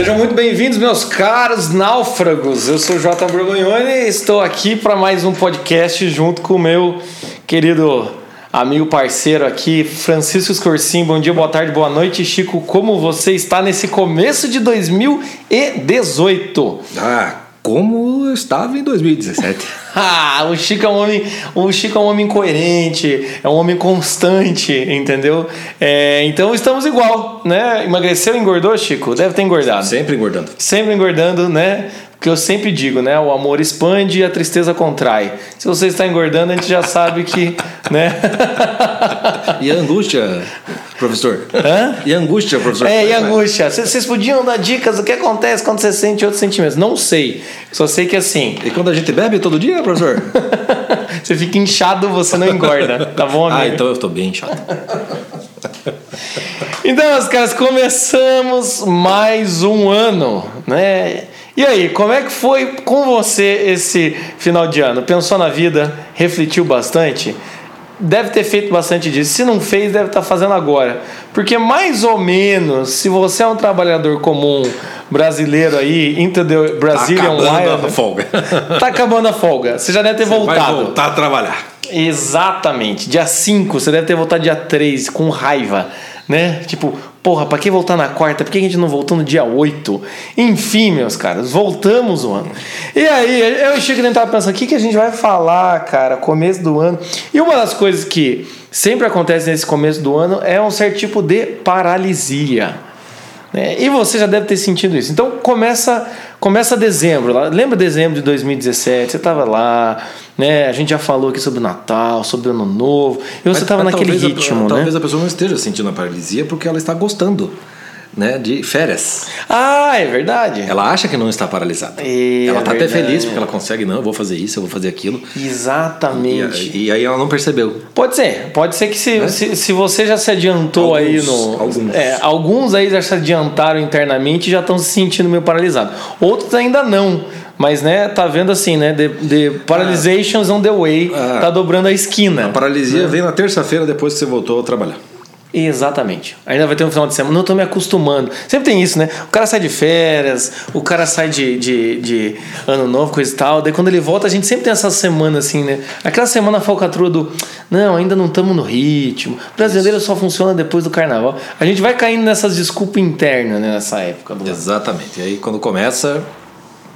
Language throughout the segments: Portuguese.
Sejam muito bem-vindos, meus caros náufragos. Eu sou o Jota Borgonhoni e estou aqui para mais um podcast junto com o meu querido amigo parceiro aqui, Francisco Scorsim. Bom dia, boa tarde, boa noite. Chico, como você está nesse começo de 2018? Ah, como eu estava em 2017. ah, o Chico é um homem, o Chico é um homem coerente, é um homem constante, entendeu? É, então estamos igual, né? Emagreceu, engordou, Chico? Deve ter engordado. Sempre engordando. Sempre engordando, né? Que eu sempre digo, né? O amor expande e a tristeza contrai. Se você está engordando, a gente já sabe que, né? e a angústia, professor? Hã? E a angústia, professor? É, e a angústia. Vocês podiam dar dicas do que acontece quando você sente outros sentimentos? Não sei. Só sei que assim. E quando a gente bebe todo dia, professor? você fica inchado, você não engorda. Tá bom, amigo? Ah, então eu estou bem inchado. Então, meus caras, começamos mais um ano, né? E aí, como é que foi com você esse final de ano? Pensou na vida? Refletiu bastante? Deve ter feito bastante disso. Se não fez, deve estar fazendo agora. Porque mais ou menos, se você é um trabalhador comum brasileiro aí, into the Brazilian tá acabando Wild, a folga. tá acabando a folga. Você já deve ter Você voltado. Vai voltar a trabalhar. Exatamente. Dia 5, você deve ter voltado dia 3 com raiva, né? Tipo, porra, pra que voltar na quarta? Por que a gente não voltou no dia 8? Enfim, meus caras, voltamos o ano. E aí, eu chego e tava pensando, o que, que a gente vai falar, cara, começo do ano? E uma das coisas que sempre acontece nesse começo do ano é um certo tipo de paralisia. Né? E você já deve ter sentido isso. Então começa, começa dezembro. Lembra dezembro de 2017? Você estava lá, né? A gente já falou aqui sobre o Natal, sobre o Ano Novo. E você estava naquele ritmo, a, né? Talvez a pessoa não esteja sentindo a paralisia porque ela está gostando. Né, de férias. Ah, é verdade. Ela acha que não está paralisada. É ela está até feliz porque ela consegue, não, eu vou fazer isso, eu vou fazer aquilo. Exatamente. E, e aí ela não percebeu. Pode ser, pode ser que se, se, se, você já se adiantou Alguns, aí no. alguns. É, alguns aí já se adiantaram internamente e já estão se sentindo meio paralisados. Outros ainda não. Mas, né, tá vendo assim, né? The, the paralizations on the way. Ah. tá dobrando a esquina. A paralisia vem na terça-feira depois que você voltou a trabalhar. Exatamente. Ainda vai ter um final de semana. Não tô me acostumando. Sempre tem isso, né? O cara sai de férias, o cara sai de, de, de ano novo, coisa e tal. Daí quando ele volta, a gente sempre tem essa semana assim, né? Aquela semana falcatrua do. Não, ainda não estamos no ritmo. O brasileiro só funciona depois do carnaval. A gente vai caindo nessas desculpas internas, né? Nessa época do. Exatamente. E aí quando começa,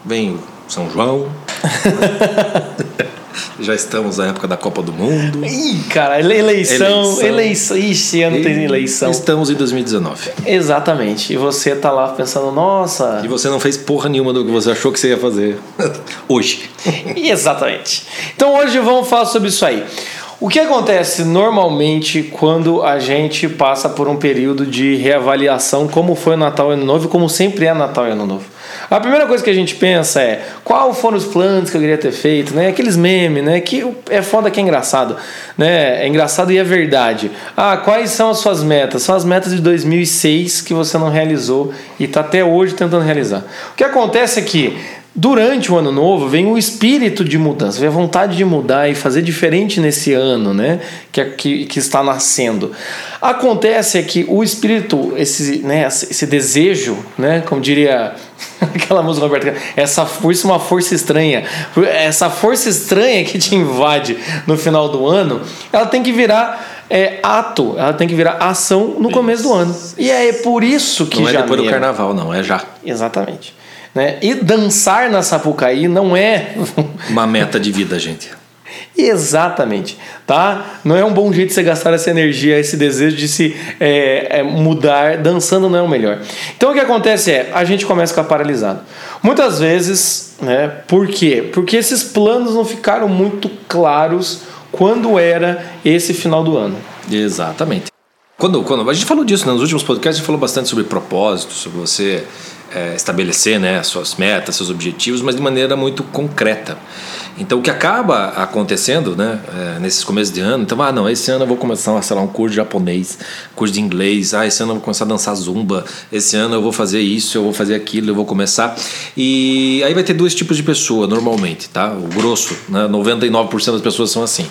vem São João. Já estamos na época da Copa do Mundo. Ih, cara, ele- eleição, Eleição. eleição. Ixi, ano tem eleição. Estamos em 2019. Exatamente. E você tá lá pensando, nossa. E você não fez porra nenhuma do que você achou que você ia fazer hoje. Exatamente. Então hoje vamos falar sobre isso aí. O que acontece normalmente quando a gente passa por um período de reavaliação, como foi o Natal e Ano Novo, e como sempre é Natal e Ano Novo? A primeira coisa que a gente pensa é qual foram os planos que eu queria ter feito, né? Aqueles memes, né? Que é foda que é engraçado, né? É engraçado e é verdade. Ah, quais são as suas metas? São as metas de 2006 que você não realizou e está até hoje tentando realizar. O que acontece é que Durante o ano novo vem o espírito de mudança, vem a vontade de mudar e fazer diferente nesse ano, né? Que, é- que, que está nascendo. Acontece é que o espírito, esse, né, esse desejo, né? Como diria aquela música Roberto, Carlos, essa força é uma força estranha. Essa força estranha que te invade no final do ano, ela tem que virar é, ato, ela tem que virar ação no começo do ano. E é por isso que Não é janeiro, depois do carnaval, não, é já. Exatamente. Né? E dançar na Sapucaí não é Uma meta de vida, gente. Exatamente, tá? Não é um bom jeito de você gastar essa energia, esse desejo de se é, é, mudar. Dançando não é o melhor. Então o que acontece é, a gente começa a ficar paralisado. Muitas vezes, né? Por quê? Porque esses planos não ficaram muito claros quando era esse final do ano. Exatamente. Quando, quando, a gente falou disso, né? nos últimos podcasts, a gente falou bastante sobre propósito, sobre você é, estabelecer né, suas metas, seus objetivos, mas de maneira muito concreta. Então, o que acaba acontecendo né, é, nesses começos de ano, então, ah, não, esse ano eu vou começar, sei lá, um curso de japonês, curso de inglês, ah, esse ano eu vou começar a dançar zumba, esse ano eu vou fazer isso, eu vou fazer aquilo, eu vou começar. E aí vai ter dois tipos de pessoa, normalmente, tá? O grosso, né, 99% das pessoas são assim.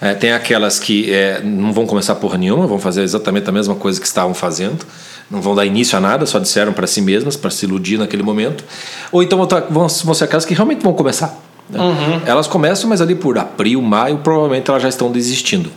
É, tem aquelas que é, não vão começar porra nenhuma, vão fazer exatamente a mesma coisa que estavam fazendo, não vão dar início a nada, só disseram para si mesmas, para se iludir naquele momento. Ou então vão, vão ser aquelas que realmente vão começar. Né? Uhum. Elas começam, mas ali por abril, maio, provavelmente elas já estão desistindo.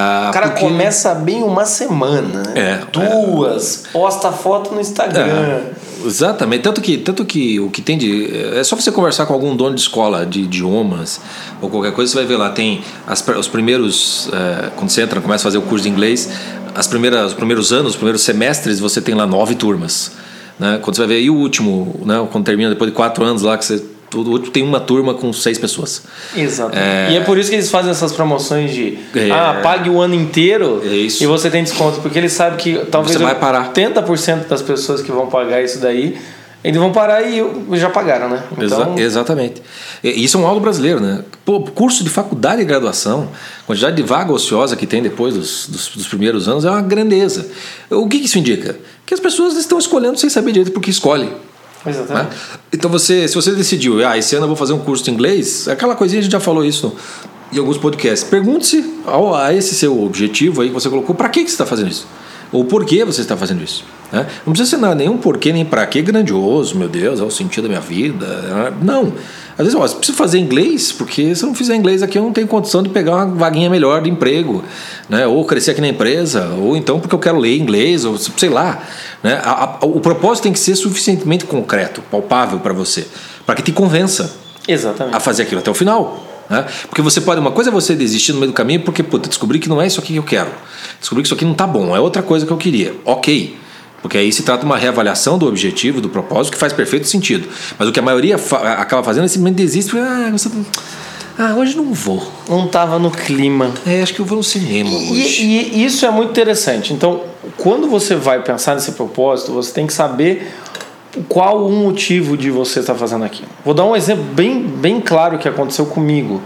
Ah, o cara porque... começa bem uma semana, né? É, Duas, é. posta foto no Instagram. É, exatamente. Tanto que, tanto que o que tem de. É só você conversar com algum dono de escola de idiomas ou qualquer coisa, você vai ver lá. Tem as, os primeiros. É, quando você entra, começa a fazer o curso de inglês, as primeiras, os primeiros anos, os primeiros semestres, você tem lá nove turmas. Né? Quando você vai ver aí o último, né? quando termina depois de quatro anos lá, que você Todo tem uma turma com seis pessoas. Exato. É... E é por isso que eles fazem essas promoções de é... ah, pague o ano inteiro é e você tem desconto, porque eles sabem que talvez você vai parar. 80% das pessoas que vão pagar isso daí eles vão parar e já pagaram, né? Então... Exa exatamente. E isso é um algo brasileiro, né? Pô, curso de faculdade e graduação, quantidade de vaga ociosa que tem depois dos, dos, dos primeiros anos é uma grandeza. O que isso indica? Que as pessoas estão escolhendo sem saber direito porque escolhem. Exatamente. Né? Então você, se você decidiu, ah, esse ano eu vou fazer um curso de inglês, aquela coisinha a gente já falou isso em alguns podcasts. Pergunte-se a esse seu objetivo aí que você colocou, para que, que você está fazendo isso? Ou por que você está fazendo isso? Né? Não precisa ser nada, nenhum porquê, nem para que grandioso, meu Deus, é o sentido da minha vida. Né? Não. Às vezes, ó, você precisa fazer inglês, porque se eu não fizer inglês aqui, eu não tenho condição de pegar uma vaguinha melhor de emprego, né? ou crescer aqui na empresa, ou então porque eu quero ler inglês, ou sei lá. Né? A, a, o propósito tem que ser suficientemente concreto, palpável para você, para que te convença Exatamente. a fazer aquilo até o final. Né? Porque você pode, uma coisa é você desistir no meio do caminho porque puta, descobri que não é isso aqui que eu quero, descobri que isso aqui não está bom, é outra coisa que eu queria. Ok. Porque aí se trata de uma reavaliação do objetivo, do propósito, que faz perfeito sentido. Mas o que a maioria acaba fazendo é simplesmente desiste porque, ah, você... ah, hoje não vou. Não estava no clima. É, acho que eu vou no cinema e, hoje. E, e isso é muito interessante. Então, quando você vai pensar nesse propósito, você tem que saber qual o motivo de você estar tá fazendo aquilo. Vou dar um exemplo bem, bem claro que aconteceu comigo.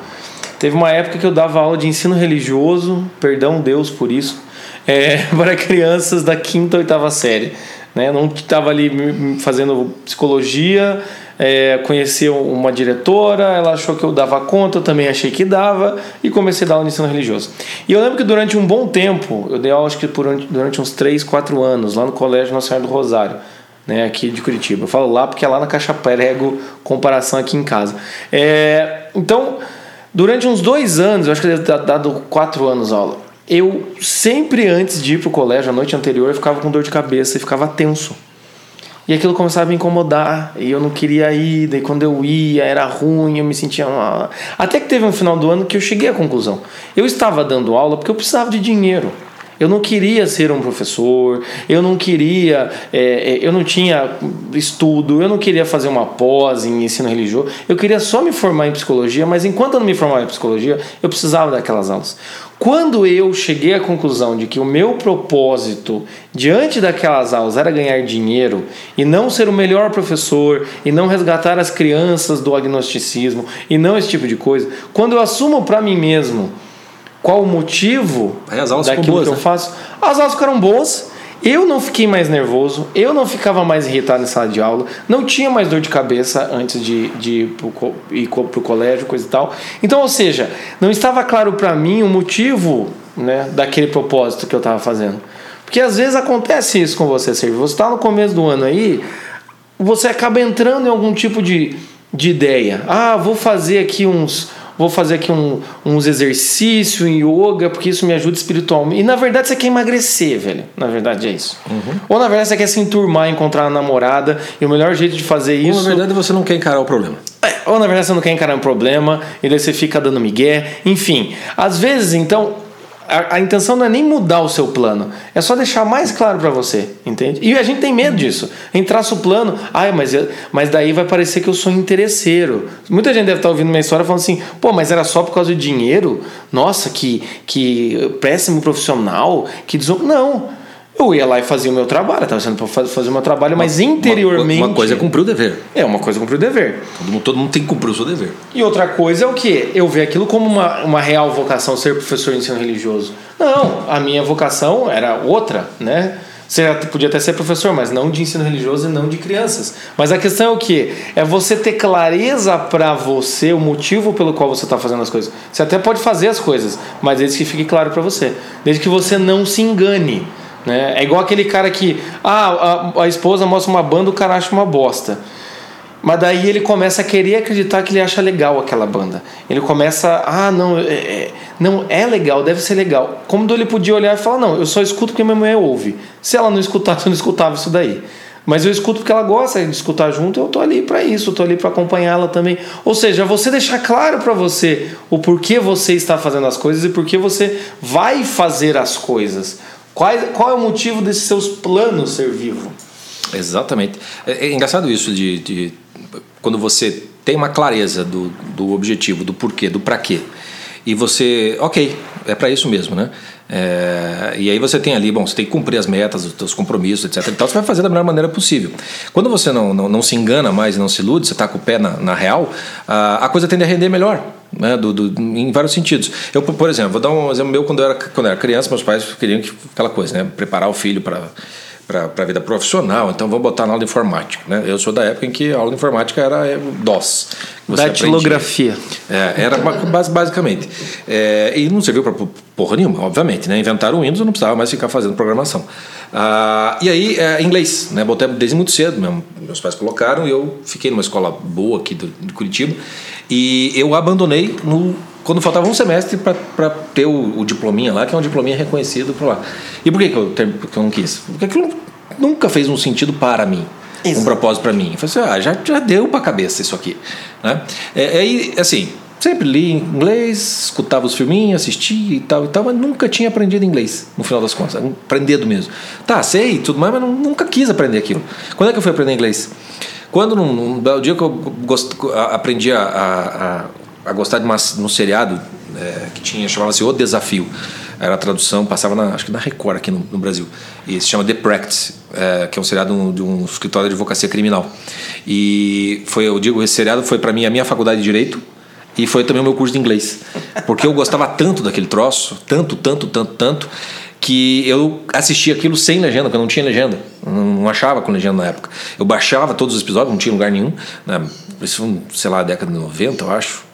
Teve uma época que eu dava aula de ensino religioso, perdão Deus por isso é, para crianças da quinta ou oitava série. Né? Não estava ali fazendo psicologia, é, conheci uma diretora, ela achou que eu dava conta, eu também achei que dava, e comecei a dar aula de ensino religioso. E eu lembro que durante um bom tempo, eu dei aula acho que por, durante uns 3, 4 anos, lá no Colégio Senhora do Rosário. Né, aqui de Curitiba. Eu falo lá porque é lá na Caixa Prego, comparação aqui em casa. É, então, durante uns dois anos, eu acho que deve ter dado quatro anos aula, eu sempre antes de ir pro colégio, a noite anterior, eu ficava com dor de cabeça e ficava tenso. E aquilo começava a me incomodar, e eu não queria ir, daí quando eu ia era ruim, eu me sentia. Até que teve um final do ano que eu cheguei à conclusão. Eu estava dando aula porque eu precisava de dinheiro. Eu não queria ser um professor, eu não queria, é, é eu não tinha estudo, eu não queria fazer uma pós em ensino religioso, eu queria só me formar em psicologia, mas enquanto eu não me formava em psicologia, eu precisava daquelas aulas. Quando eu cheguei à conclusão de que o meu propósito diante daquelas aulas era ganhar dinheiro e não ser o melhor professor e não resgatar as crianças do agnosticismo e não esse tipo de coisa, quando eu assumo para mim mesmo qual o motivo daquilo boas, que eu né? faço, as aulas ficaram boas eu não fiquei mais nervoso, eu não ficava mais irritado em sala de aula, não tinha mais dor de cabeça antes de, de ir para o colégio, coisa e tal. Então, ou seja, não estava claro para mim o motivo né, daquele propósito que eu estava fazendo. Porque às vezes acontece isso com você, Sérgio. Você está no começo do ano aí, você acaba entrando em algum tipo de, de ideia. Ah, vou fazer aqui uns vou fazer aqui um, uns exercícios em yoga, porque isso me ajuda espiritualmente. E na verdade você quer emagrecer, velho. Na verdade é isso. Uhum. Ou na verdade você quer se enturmar, encontrar uma namorada, e o melhor jeito de fazer isso. Ou na verdade você não quer encarar o problema. É, ou na verdade você não quer encarar um problema, e daí você fica dando migué. Enfim, às vezes então a, a, intenção não é nem mudar o seu plano, é só deixar mais claro para você, entende? E a gente tem medo disso. Traça o plano, ai, mas, mas daí vai parecer que eu sou interesseiro. Muita gente deve estar ouvindo minha história falando assim, pô, mas era só por causa do dinheiro? Nossa, que, que péssimo profissional, que desonra. Não eu ia lá e fazia o meu trabalho, estava sendo para fazer o meu trabalho, mas interiormente. Uma, uma coisa é cumprir o dever. É, uma coisa é cumprir o dever. Todo mundo, todo mundo tem que cumprir o seu dever. E outra coisa é o que? Eu ver aquilo como uma, uma real vocação, ser professor de ensino religioso. Não, a minha vocação era outra, né? Você podia até ser professor, mas não de ensino religioso e não de crianças. Mas a questão é o que? É você ter clareza para você o motivo pelo qual você está fazendo as coisas. Você até pode fazer as coisas, mas desde que fique claro para você. Desde que você não se engane. Né? É igual aquele cara que ah, a, a esposa mostra uma banda, o cara acha uma bosta. Mas daí ele começa a querer acreditar que ele acha legal aquela banda. Ele começa, ah, não, é, é, não é legal, deve ser legal. Como ele podia olhar e falar, não, eu só escuto porque minha mulher ouve. Se ela não escutasse, eu não escutava isso daí. Mas eu escuto porque ela gosta de escutar junto, eu tô ali para isso, eu tô ali para acompanhá-la também. Ou seja, você deixar claro para você o porquê você está fazendo as coisas e porquê você vai fazer as coisas. Qual, qual é o motivo desses seus planos ser vivo? Exatamente. É, é engraçado isso de, de, quando você tem uma clareza do, do objetivo, do porquê, do para quê. E você, ok, é para isso mesmo, né? É, e aí você tem ali, bom, você tem que cumprir as metas, os seus compromissos, etc. E tal, você vai fazer da melhor maneira possível. Quando você não, não, não se engana mais não se ilude, você está com o pé na, na real, a, a coisa tende a render melhor. Né, do, do, em vários sentidos. Eu, por exemplo, vou dar um exemplo meu quando eu era, quando eu era criança, meus pais queriam que, aquela coisa, né, preparar o filho para para a vida profissional, então vamos botar na aula de informática. Né? Eu sou da época em que a aula de informática era é, DOS. Datilografia. É, era basicamente. É, e não serviu para porra nenhuma, obviamente. Né? Inventaram o Windows, eu não precisava mais ficar fazendo programação. Ah, e aí, é, inglês, né? Botei desde muito cedo, mesmo. meus pais colocaram e eu fiquei numa escola boa aqui do, de Curitiba. E eu abandonei no quando faltava um semestre para ter o, o, diplominha lá, que é um diplominha reconhecido por lá. E por que, que, eu, que eu não quis? Porque aquilo nunca fez um sentido para mim. Isso. Um propósito para mim. Eu falei assim, ah, já, já deu para a cabeça isso aqui. Né? É, é, assim, sempre li inglês, escutava os filminhos, assistia e tal e tal, mas nunca tinha aprendido inglês, no final das contas. Aprendido mesmo. Tá, sei tudo mais, mas não, nunca quis aprender aquilo. Quando é que eu fui aprender inglês? Quando, num, num dia que eu gost, aprendi a, a, a gostar de, uma, de um seriado é, que tinha chamava-se O Desafio. Era a tradução, passava na, acho que na Record aqui no, no Brasil. E se chama The Practice, é, que é um seriado de um escritório de advocacia criminal. E foi, eu digo, esse seriado foi para mim a minha faculdade de direito e foi também o meu curso de inglês. Porque eu gostava tanto daquele troço, tanto, tanto, tanto, tanto, que eu assistia aquilo sem legenda, porque eu não tinha legenda. Não achava com legenda na época. Eu baixava todos os episódios, não tinha lugar nenhum. Né? Isso sei lá, década de 90, eu acho.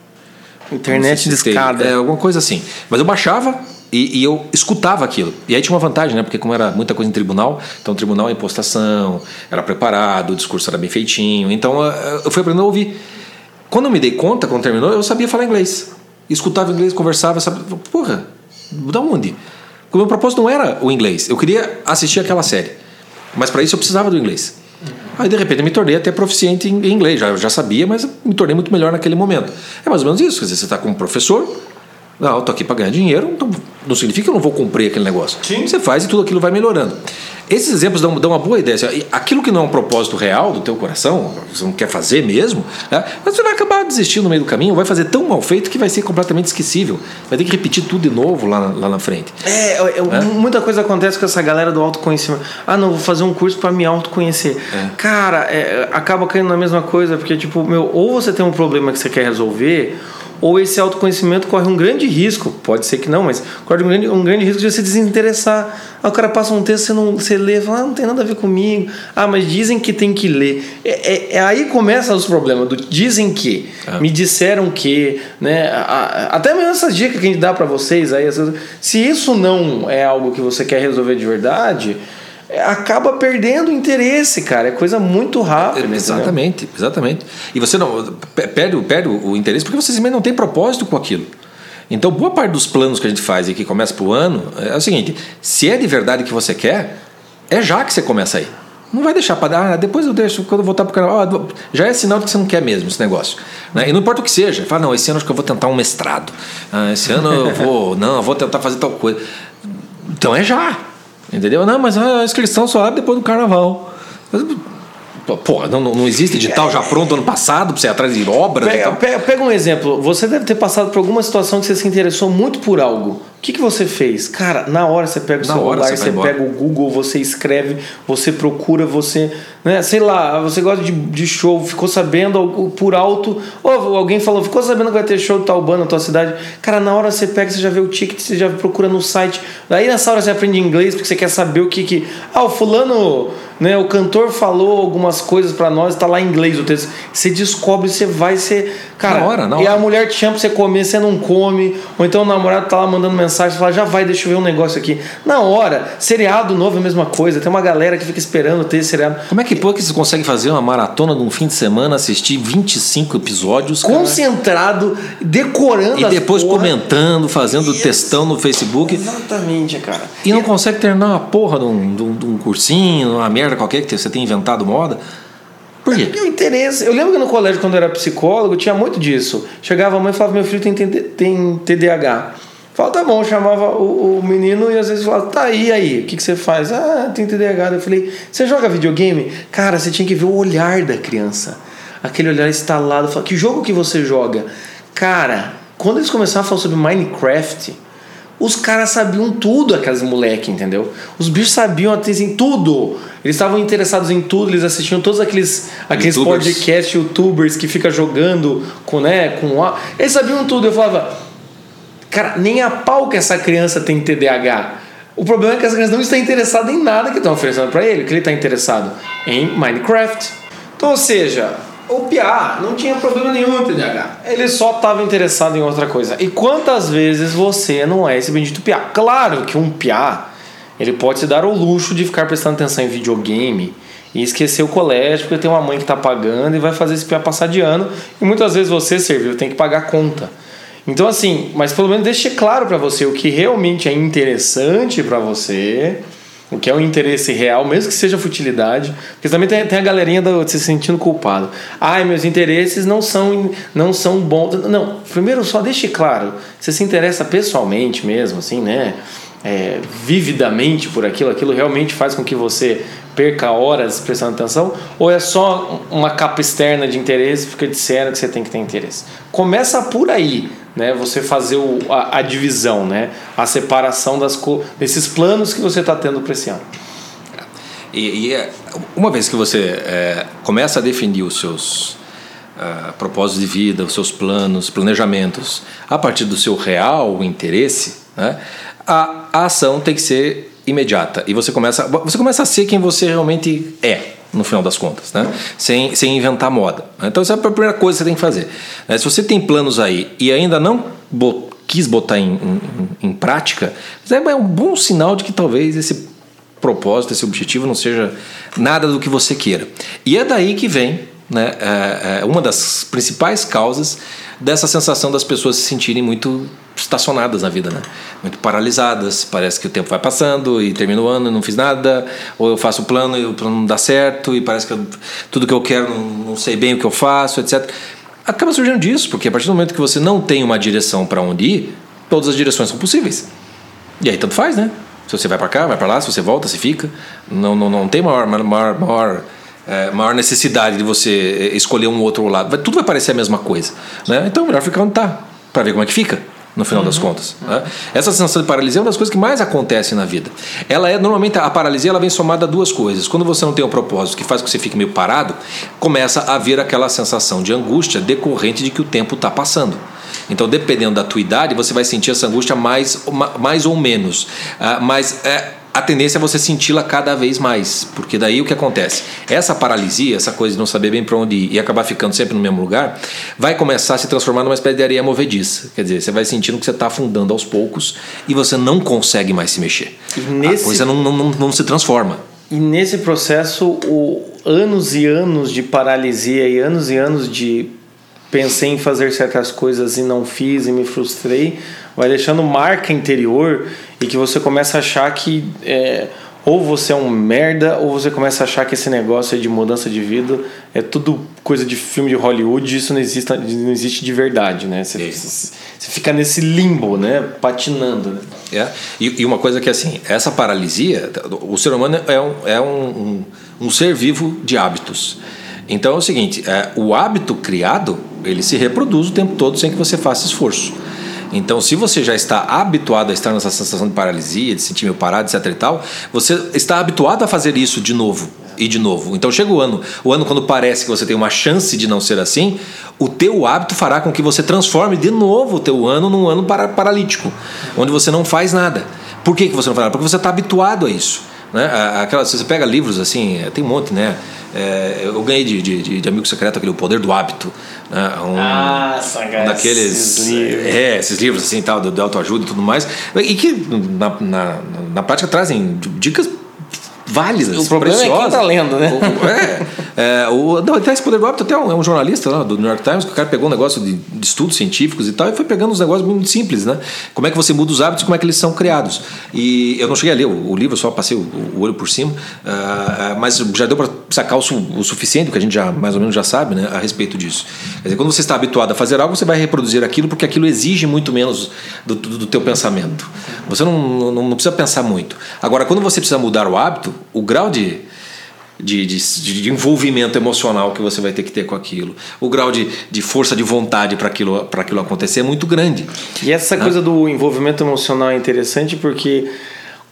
Internet escada. É, alguma coisa assim. Mas eu baixava e, e, eu escutava aquilo. E aí tinha uma vantagem, né? Porque como era muita coisa em tribunal, então o tribunal é impostação, era preparado, o discurso era bem feitinho. Então eu fui aprendendo a ouvir. Quando eu me dei conta, quando terminou, eu sabia falar inglês. Escutava inglês, conversava, sabia... Porra, da onde? Porque o meu propósito não era o inglês. Eu queria assistir aquela série. Mas para isso eu precisava do inglês. Aí de repente eu me tornei até proficiente em inglês, já, já sabia, mas me tornei muito melhor naquele momento. É mais ou menos isso, quer dizer, você está como professor, não, eu estou aqui para ganhar dinheiro, então não significa que eu não vou cumprir aquele negócio. Sim. Você faz e tudo aquilo vai melhorando. Esses exemplos dão, dão uma boa ideia. Assim, aquilo que não é um propósito real do teu coração, você não quer fazer mesmo, né? mas você vai acabar desistindo no meio do caminho, vai fazer tão mal feito que vai ser completamente esquecível. Vai ter que repetir tudo de novo lá, lá na frente. É, é, é, muita coisa acontece com essa galera do autoconhecimento. Ah, não, vou fazer um curso para me autoconhecer. É. Cara, é, acaba caindo na mesma coisa, porque, tipo, meu, ou você tem um problema que você quer resolver ou esse autoconhecimento corre um grande risco, pode ser que não, mas corre um grande, um grande risco de você desinteressar. Aí o cara passa um texto, você, não, você lê, fala, ah, não tem nada a ver comigo. Ah, mas dizem que tem que ler. É, é, é aí começam os problemas do dizem que, ah. me disseram que, né? Até mesmo essas dicas que a gente dá para vocês aí, se isso não é algo que você quer resolver de verdade, acaba perdendo o interesse, cara. É coisa muito rápida. Exatamente, entendeu? exatamente. E você não perde, perde o interesse porque você simplesmente não tem propósito com aquilo. Então, boa parte dos planos que a gente faz e que começa para o ano é o seguinte: se é de verdade que você quer, é já que você começa aí. Não vai deixar para ah, depois eu deixo, quando eu voltar para o canal. Ah, já é sinal de que você não quer mesmo esse negócio. Né? E não importa o que seja. Fala, não, esse ano acho que eu vou tentar um mestrado. Ah, esse ano eu vou, não, eu vou tentar fazer tal coisa. Então é já. Entendeu? Não, mas a inscrição só abre depois do carnaval. Pô, não, não existe edital já pronto ano passado para você ir atrás de obras? Pega, pega, pega, um exemplo. Você deve ter passado por alguma situação que você se interessou muito por algo. O que, que você fez? Cara, na hora você pega o na celular, você, você pega o Google, você escreve, você procura, você. Né, sei lá, você gosta de, de show, ficou sabendo por alto. Ou alguém falou, ficou sabendo que vai ter show de tal banda na tua cidade. Cara, na hora você pega, você já vê o ticket, você já procura no site. Daí nessa hora você aprende inglês porque você quer saber o que que. Ah, o fulano né? O cantor falou algumas coisas para nós, tá lá em inglês o texto. Você descobre, você vai, você. Cara, na hora, na hora. e a mulher te chama pra você comer, você não come. Ou então o namorado tá lá mandando mensagem mensagem, você fala, já vai, deixa eu ver um negócio aqui. Na hora, seriado novo é a mesma coisa, tem uma galera que fica esperando ter seriado. Como é que pô que você consegue fazer uma maratona de um fim de semana, assistir 25 episódios? Cara? Concentrado, decorando E depois comentando, fazendo Isso. textão no Facebook. Exatamente, cara. E não consegue terminar uma porra de um, de um, de um cursinho, uma merda qualquer que você tenha inventado moda. Por quê? É o interesse. Eu lembro que no colégio, quando eu era psicólogo, tinha muito disso. Chegava a mãe e falava: Meu filho tem, tem TDAH. Falava, tá bom, chamava o, o, menino e às vezes falava, tá aí, aí, o que, que você faz? Ah, tem TDAH. Eu falei, você joga videogame? Cara, você tinha que ver o olhar da criança. Aquele olhar instalado. Fala, que jogo que você joga? Cara, quando eles começaram a falar sobre Minecraft, os caras sabiam tudo, aqueles moleque, entendeu? Os bichos sabiam assim, tudo. Eles estavam interessados em tudo, eles assistiam todos aqueles, aqueles podcasts youtubers que fica jogando com, né, com. Eles sabiam tudo. Eu falava, cara, nem a pau que essa criança tem TDAH. O problema é que essa criança não está interessada em nada que estão oferecendo para ele, que ele está interessado em Minecraft. Então, ou seja, o Piá não tinha problema nenhum em TDAH. Ele só estava interessado em outra coisa. E quantas vezes você não é esse bendito Piá? Claro que um Piá, ele pode se dar o luxo de ficar prestando atenção em videogame e esquecer o colégio porque tem uma mãe que está pagando e vai fazer esse Piá passar de ano. E muitas vezes você, serviu, tem que pagar a conta. Então, assim, mas pelo menos deixe claro para você o que realmente é interessante para você o que é um interesse real, mesmo que seja futilidade, porque também tem, tem a galerinha do, se sentindo culpado. Ai, meus interesses não são, não são bons. Não, primeiro só deixe claro, você se interessa pessoalmente mesmo, assim, né? É, vividamente por aquilo, aquilo realmente faz com que você perca horas prestando atenção, ou é só uma capa externa de interesse porque disseram que você tem que ter interesse? Começa por aí né, você fazer o, a, a, divisão, né, a separação das desses planos que você está tendo para esse ano. E, e, é, uma vez que você é, começa a definir os seus uh, propósitos de vida, os seus planos, planejamentos, a partir do seu real interesse, né, a, a ação tem que ser imediata e você começa, você começa a ser quem você realmente é no final das contas, né? sem, sem inventar moda. Então, essa é a primeira coisa que você tem que fazer. Né? Se você tem planos aí e ainda não quis botar em, em, em prática, é um bom sinal de que talvez esse propósito, esse objetivo não seja nada do que você queira. E é daí que vem né, é, é uma das principais causas dessa sensação das pessoas se sentirem muito estacionadas na vida, né? Muito paralisadas, parece que o tempo vai passando e termina o ano e não fiz nada, ou eu faço o plano e o plano não dá certo e parece que eu, tudo que eu quero não, não sei bem o que eu faço, etc. Acaba surgindo disso, porque a partir do momento que você não tem uma direção para onde ir, todas as direções são possíveis. E aí tanto faz, né? Se você vai para cá, vai para lá, se você volta, se fica, não, não, não tem maior, maior, maior é, maior necessidade de você escolher um outro lado. Tudo vai parecer a mesma coisa. Né? Então, melhor ficar onde está, para ver como é que fica no final uhum. das contas. Né? Essa sensação de paralisia é uma das coisas que mais acontece na vida. Ela é normalmente a paralisia ela vem somada a duas coisas. Quando você não tem um propósito que faz com que você fique meio parado, começa a vir aquela sensação de angústia decorrente de que o tempo está passando. Então, dependendo da tua idade, você vai sentir essa angústia mais, mais ou menos. Uh, mas é, a tendência é você senti-la cada vez mais, porque daí o que acontece? Essa paralisia, essa coisa de não saber bem para onde ir e acabar ficando sempre no mesmo lugar, vai começar a se transformar numa espécie de areia movediça. Quer dizer, você vai sentindo que você está afundando aos poucos e você não consegue mais se mexer. Nesse... A coisa não, não, não, não se transforma. E nesse processo, o anos e anos de paralisia e anos e anos de pensei em fazer certas coisas e não fiz e me frustrei, vai deixando marca interior e que você começa a achar que é, ou você é um merda ou você começa a achar que esse negócio de mudança de vida é tudo coisa de filme de Hollywood e isso não existe, não existe de verdade, né? Você, você fica nesse limbo, né? Patinando. Né? É. E, e, uma coisa que assim, essa paralisia, o ser humano é um, é um, um, um ser vivo de hábitos. Então é o seguinte, é, o hábito criado ele se reproduz o tempo todo sem que você faça esforço. Então, se você já está habituado a estar nessa sensação de paralisia, de sentir meio parado, etc e tal, você está habituado a fazer isso de novo e de novo. Então chega o ano, o ano quando parece que você tem uma chance de não ser assim, o teu hábito fará com que você transforme de novo o teu ano num ano para, paralítico, onde você não faz nada. Por que, que você não faz nada? Porque você está habituado a isso. Né? Aquela, se você pega livros assim, tem um monte, né? É, eu ganhei de, de, de, amigo secreto aquele O Poder do Hábito. Né? Um, ah, um daqueles. Esses livros. É, esses livros assim, tal, do, do autoajuda e tudo mais. E que na, na, na prática trazem dicas válidas, O problema preciosas. é quem tá lendo, né? É, é, o, não, até esse poder até um, é um jornalista lá do New York Times que o cara pegou um negócio de, de, estudos científicos e tal e foi pegando uns negócios muito simples, né? Como é que você muda os hábitos e como é que eles são criados. E eu não cheguei a ler o, o livro, só passei o, o olho por cima, uh, mas já deu para sacar su, o suficiente, que a gente já mais ou menos já sabe, né, a respeito disso. Quer dizer, quando você está habituado a fazer algo, você vai reproduzir aquilo porque aquilo exige muito menos do, do, do teu pensamento. Você não, não, não precisa pensar muito. Agora, quando você precisa mudar o hábito, o grau de, de, de, de, envolvimento emocional que você vai ter que ter com aquilo, o grau de, de força de vontade para aquilo, aquilo acontecer é muito grande. E essa né? coisa do envolvimento emocional é interessante porque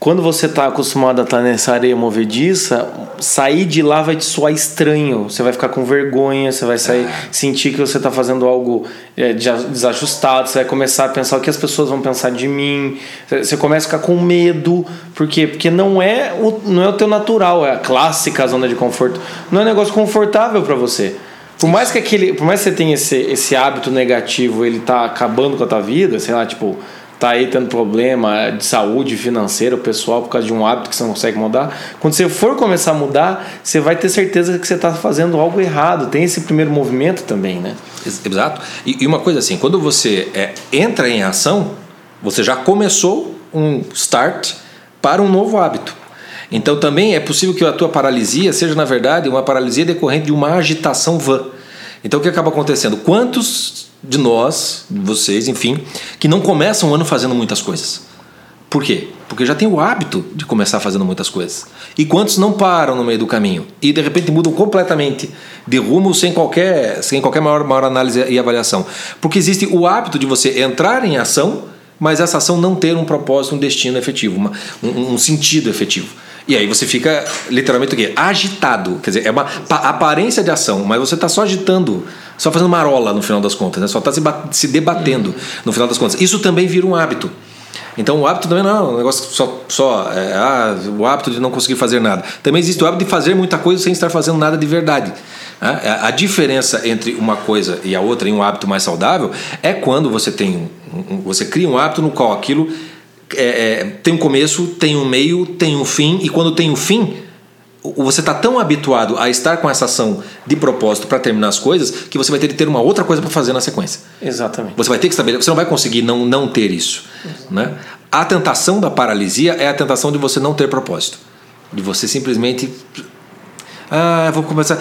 quando você está acostumado a estar nessa areia movediça, sair de lá vai te soar estranho. Você vai ficar com vergonha, você vai sair, é. sentir que você está fazendo algo é, desajustado, você vai começar a pensar o que as pessoas vão pensar de mim. Você começa a ficar com medo. Por quê? Porque não é o, não é o teu natural, é a clássica zona de conforto. Não é um negócio confortável para você. Por mais que aquele, por mais que você tenha esse, esse hábito negativo, ele tá acabando com a tua vida, sei lá, tipo, tá aí tendo problema de saúde financeira, pessoal, por causa de um hábito que você não consegue mudar. Quando você for começar a mudar, você vai ter certeza que você está fazendo algo errado. Tem esse primeiro movimento também, né? Exato. E, e uma coisa assim, quando você é, entra em ação, você já começou um start para um novo hábito. Então também é possível que a tua paralisia seja, na verdade, uma paralisia decorrente de uma agitação vã. Então o que acaba acontecendo? Quantos de nós, vocês, enfim, que não começam o ano fazendo muitas coisas. Por quê? Porque já tem o hábito de começar fazendo muitas coisas. E quantos não param no meio do caminho e de repente mudam completamente de rumo sem qualquer, sem qualquer maior, maior análise e avaliação? Porque existe o hábito de você entrar em ação, mas essa ação não ter um propósito, um destino efetivo, uma, um, um sentido efetivo. E aí você fica literalmente o quê? Agitado. Quer dizer, é uma aparência de ação, mas você está só agitando só fazendo marola no final das contas, né? só está se, se debatendo no final das contas. Isso também vira um hábito. Então o hábito também não é um negócio só, só é, ah, o hábito de não conseguir fazer nada. Também existe o hábito de fazer muita coisa sem estar fazendo nada de verdade. Né? A diferença entre uma coisa e a outra em um hábito mais saudável é quando você tem um, você cria um hábito no qual aquilo é, é, tem um começo, tem um meio, tem um fim e quando tem um fim você está tão habituado a estar com essa ação de propósito para terminar as coisas que você vai ter que ter uma outra coisa para fazer na sequência. Exatamente. Você vai ter que estabelecer, você não vai conseguir não, não ter isso. Né? A tentação da paralisia é a tentação de você não ter propósito. De você simplesmente ah, vou começar.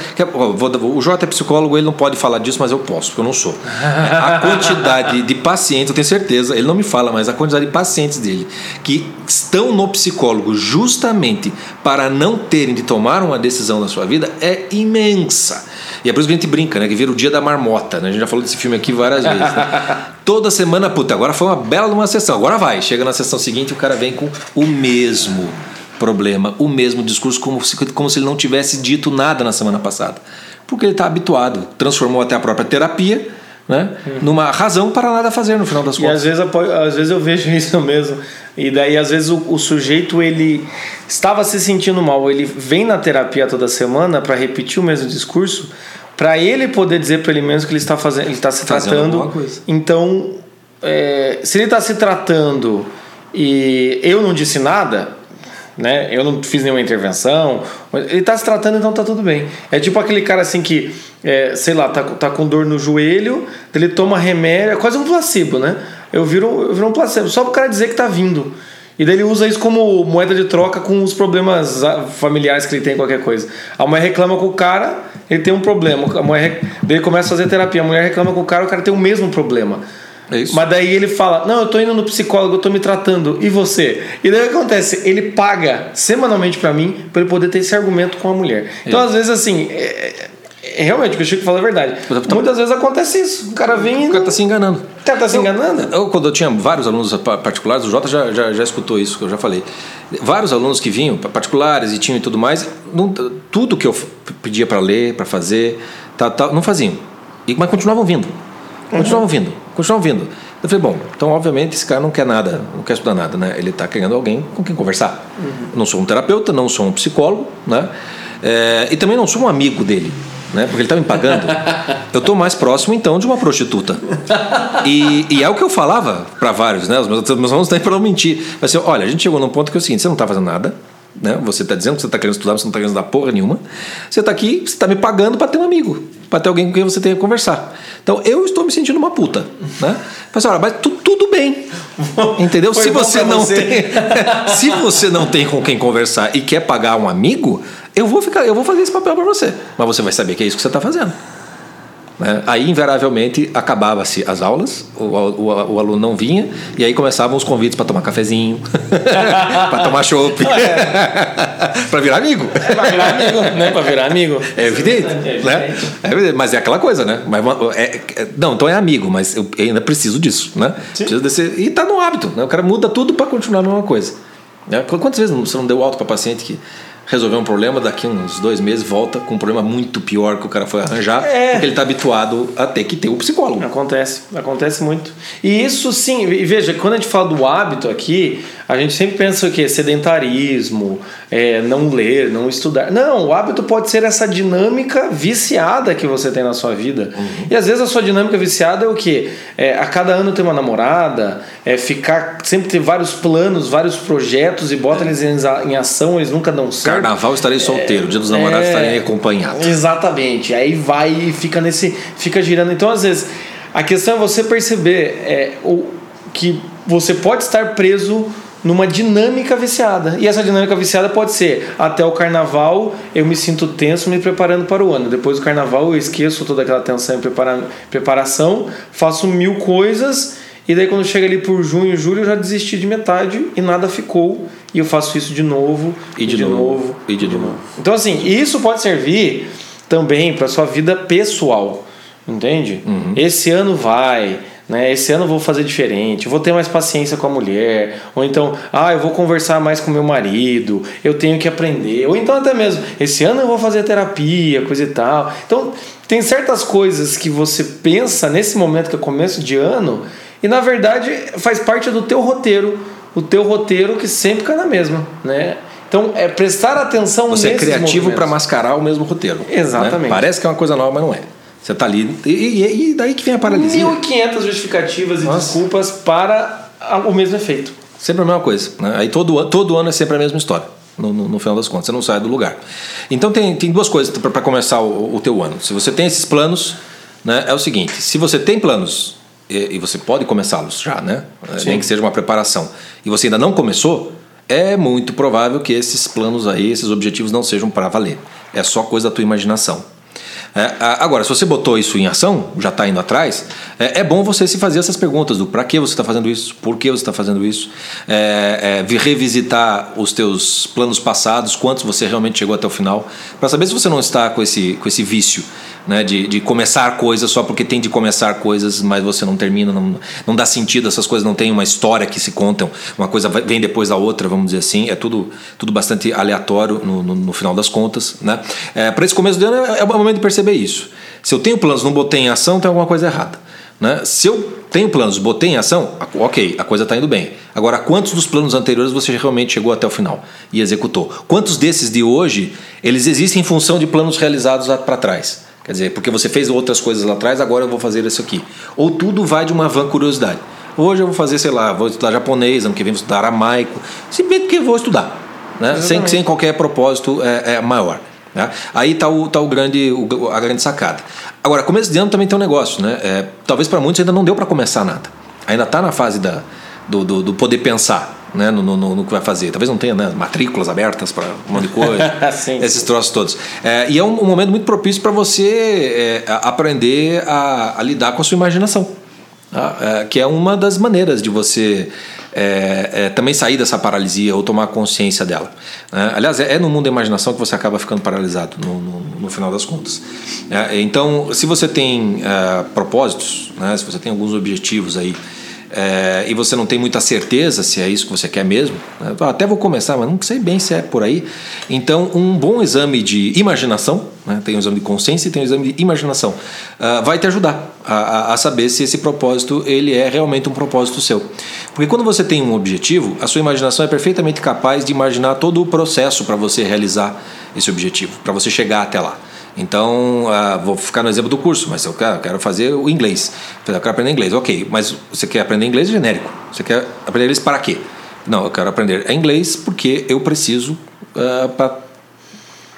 O Jota é psicólogo, ele não pode falar disso, mas eu posso, porque eu não sou. A quantidade de pacientes, eu tenho certeza, ele não me fala, mas a quantidade de pacientes dele que estão no psicólogo justamente para não terem de tomar uma decisão na sua vida é imensa. E é por isso que a gente brinca, né? Que vira o dia da marmota, né? A gente já falou desse filme aqui várias vezes. Né? Toda semana, puta, agora foi uma bela uma sessão, agora vai. Chega na sessão seguinte o cara vem com o mesmo problema, o mesmo discurso, como se, como se ele não tivesse dito nada na semana passada. Porque ele está habituado, transformou até a própria terapia né, uhum. numa razão para nada fazer no final das contas. E às vezes, às vezes eu vejo isso mesmo. E daí, às vezes, o, o sujeito ele estava se sentindo mal, ele vem na terapia toda semana para repetir o mesmo discurso, para ele poder dizer para ele mesmo que ele está fazendo, ele está se fazendo tratando. Então, é, se ele está se tratando e eu não disse nada, né? Eu não fiz nenhuma intervenção. Ele está se tratando, então tá tudo bem. É tipo aquele cara assim que, é, sei lá, tá, tá com dor no joelho, ele toma remédio, é quase um placebo, né? Eu viro, eu viro um placebo, só para o cara dizer que tá vindo. E daí ele usa isso como moeda de troca com os problemas familiares que ele tem, qualquer coisa. A mulher reclama com o cara, ele tem um problema. A mulher, daí ele começa a fazer terapia. A mulher reclama com o cara, o cara tem o mesmo problema. É isso. Mas daí ele fala: Não, eu tô indo no psicólogo, eu tô me tratando. E você? E daí o que acontece? Ele paga semanalmente para mim para ele poder ter esse argumento com a mulher. Então, é. às vezes, assim. É, é, realmente, o que o Chico fala é verdade. Muitas vezes acontece isso. O cara vem. O cara tá se enganando. O cara tá se enganando. Eu, quando eu tinha vários alunos particulares, o Jota já, já, já escutou isso, que eu já falei. Vários alunos que vinham, particulares e tinham e tudo mais, não, tudo que eu pedia para ler, para fazer, tá, tá, não faziam. E, mas continuavam vindo. Continuavam vindo, continuavam vindo. Eu falei, bom, então obviamente esse cara não quer nada, não quer estudar nada, né? Ele está querendo alguém com quem conversar. Uhum. Não sou um terapeuta, não sou um psicólogo, né? É, e também não sou um amigo dele, né? Porque ele está me pagando. eu estou mais próximo então de uma prostituta. E, e é o que eu falava para vários, né? Os meus, meus alunos têm para não mentir. Mas assim, olha, a gente chegou num ponto que é o seguinte: você não está fazendo nada né? Você está dizendo que você está querendo estudar, você não está querendo dar porra nenhuma. Você está aqui, você está me pagando para ter um amigo, para ter alguém com quem você tenha que conversar. Então eu estou me sentindo uma puta. Né? Mas, olha, mas tu, tudo bem. Entendeu? se você não você. tem. se você não tem com quem conversar e quer pagar um amigo, eu vou ficar, eu vou fazer esse papel para você. Mas você vai saber que é isso que você está fazendo. Né? Aí, invariavelmente, acabava-se as aulas, o, o, o, aluno não vinha, e aí começavam os convites para tomar cafezinho, para tomar chopp, é. para virar amigo. É, para virar amigo, né? Para virar amigo. É evidente, é evidente. Né? É evidente. Mas é aquela coisa, né? Mas, é, é, não, então é amigo, mas eu ainda preciso disso, né? Preciso desse, e está no hábito, né? O cara muda tudo para continuar a mesma coisa. Né? Quantas vezes você não deu alto para paciente que resolver um problema, daqui uns dois meses volta com um problema muito pior que o cara foi arranjar, é. porque ele está habituado a ter que ter o psicólogo. Acontece, acontece muito. E isso sim, e veja, quando a gente fala do hábito aqui, a gente sempre pensa o quê? Sedentarismo, é, não ler, não estudar. Não, o hábito pode ser essa dinâmica viciada que você tem na sua vida. Uhum. E às vezes a sua dinâmica viciada é o quê? É, a cada ano ter uma namorada, é ficar, sempre ter vários planos, vários projetos e bota eles em, em ação, eles nunca dão certo. Carnaval estarei solteiro, dia dos namorados é, estarei acompanhado. Exatamente. Aí vai e fica nesse. fica girando. Então, às vezes, a questão é você perceber é, o, que você pode estar preso numa dinâmica viciada. E essa dinâmica viciada pode ser até o carnaval eu me sinto tenso me preparando para o ano. Depois do carnaval eu esqueço toda aquela tensão e prepara preparação, faço mil coisas e daí quando chega ali por junho, julho eu já desisti de metade e nada ficou e eu faço isso de novo e de, de novo, novo, e de, novo. Então assim, isso pode servir também para sua vida pessoal, entende? Uhum. Esse ano vai né? Esse ano eu vou fazer diferente, vou ter mais paciência com a mulher, ou então, ah, eu vou conversar mais com meu marido, eu tenho que aprender, ou então até mesmo, esse ano eu vou fazer terapia, coisa e tal. Então, tem certas coisas que você pensa nesse momento que é começo de ano, e na verdade faz parte do teu roteiro, o teu roteiro que sempre fica na mesma, né? Então, é prestar atenção Você é criativo para mascarar o mesmo roteiro. Né? Exatamente. Né? Parece que é uma coisa nova, mas não é. Você está ali. E, e, e, daí que vem a paralisia. 1.500 justificativas e Nossa. desculpas para o mesmo efeito. Sempre a mesma coisa. Né? Aí todo, todo ano é sempre a mesma história. No, no, no, final das contas, você não sai do lugar. Então tem, tem duas coisas para começar o, o teu ano. Se você tem esses planos, né, é o seguinte: se você tem planos e, e você pode começá-los já, né? Sim. Nem que seja uma preparação, e você ainda não começou, é muito provável que esses planos aí, esses objetivos não sejam para valer. É só coisa da tua imaginação. É, agora, se você botou isso em ação, já está indo atrás, é, é, bom você se fazer essas perguntas do para que você está fazendo isso, por que você está fazendo isso, é, é, revisitar os teus planos passados, quantos você realmente chegou até o final, para saber se você não está com esse, com esse vício né, de, de começar coisas só porque tem de começar coisas, mas você não termina, não, não dá sentido, essas coisas não têm uma história que se contam, uma coisa vem depois da outra, vamos dizer assim, é tudo, tudo bastante aleatório no, no, no final das contas. Né? É, Para esse começo do ano é, é o momento de perceber isso. Se eu tenho planos, não botei em ação, tem alguma coisa errada. Né? Se eu tenho planos, botei em ação, ok, a coisa está indo bem. Agora, quantos dos planos anteriores você realmente chegou até o final e executou? Quantos desses de hoje, eles existem em função de planos realizados para trás? Quer dizer, porque você fez outras coisas lá atrás, agora eu vou fazer isso aqui. Ou tudo vai de uma vã curiosidade. Hoje eu vou fazer, sei lá, vou estudar japonês, ano que vem vou estudar aramaico, simplesmente porque vou estudar, né? sem, sem qualquer propósito é, é maior. Né? Aí está o, tá o grande, o, a grande sacada. Agora, começo de ano também tem um negócio, né? É, talvez para muitos ainda não deu para começar nada. Ainda está na fase da, do, do, do poder pensar né, no, no, no, que vai fazer. Talvez não tenha né, matrículas abertas para um monte de coisa, sim, esses sim. troços todos. É, e é um, um, momento muito propício para você é, aprender a, a, lidar com a sua imaginação, tá? é, que é uma das maneiras de você é, é, também sair dessa paralisia ou tomar consciência dela. Né? Aliás, é, é, no mundo da imaginação que você acaba ficando paralisado no, no, no final das contas. então, se você tem propósitos, né, se você tem alguns objetivos aí é, e você não tem muita certeza se é isso que você quer mesmo, né? até vou começar, mas não sei bem se é por aí. Então, um bom exame de imaginação, né? tem o exame de consciência e tem o exame de imaginação, uh, vai te ajudar a, a, saber se esse propósito ele é realmente um propósito seu. Porque quando você tem um objetivo, a sua imaginação é perfeitamente capaz de imaginar todo o processo para você realizar esse objetivo, para você chegar até lá. Então, uh, vou ficar no exemplo do curso, mas eu quero, quero fazer o inglês. Eu quero aprender inglês. Ok, mas você quer aprender inglês genérico? Você quer aprender inglês para quê? Não, eu quero aprender inglês porque eu preciso uh, para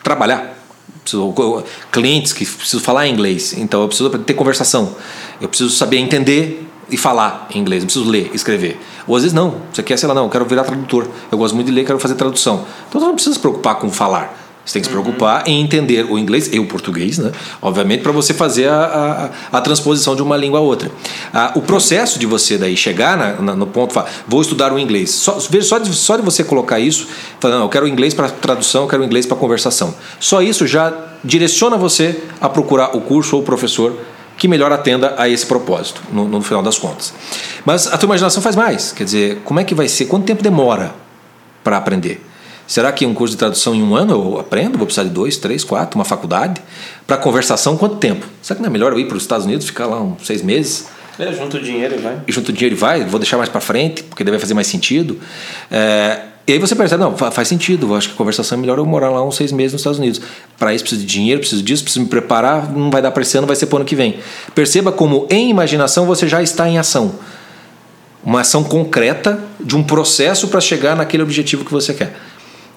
trabalhar. Preciso, clientes que preciso falar inglês, então eu preciso ter conversação. Eu preciso saber entender e falar em inglês, eu preciso ler, escrever. Ou às vezes não, você quer, sei lá, não, eu quero virar tradutor. Eu gosto muito de ler, quero fazer tradução. Então você não precisa se preocupar com falar. Você tem que se preocupar uhum. em entender o inglês e o português, né? obviamente, para você fazer a, a, a, transposição de uma língua a outra. Ah, o processo de você daí chegar na, na, no ponto, falar, vou estudar o inglês. Só, só, de, só de você colocar isso, falando, não, eu quero o inglês para tradução, eu quero o inglês para conversação. Só isso já direciona você a procurar o curso ou o professor que melhor atenda a esse propósito, no, no final das contas. Mas a tua imaginação faz mais. Quer dizer, como é que vai ser? Quanto tempo demora para aprender? Será que um curso de tradução em um ano eu aprendo? Vou precisar de dois, três, quatro, uma faculdade? Para conversação, quanto tempo? Será que não é melhor eu ir para os Estados Unidos, ficar lá uns seis meses? É, junto o dinheiro e vai. E junto o dinheiro e vai, vou deixar mais para frente, porque deve fazer mais sentido. É, e aí você percebe, não, faz sentido, eu acho que a conversação é melhor eu morar lá uns seis meses nos Estados Unidos. Para isso preciso de dinheiro, preciso disso, preciso me preparar, não vai dar para esse ano, vai ser para o ano que vem. Perceba como em imaginação você já está em ação. Uma ação concreta de um processo para chegar naquele objetivo que você quer.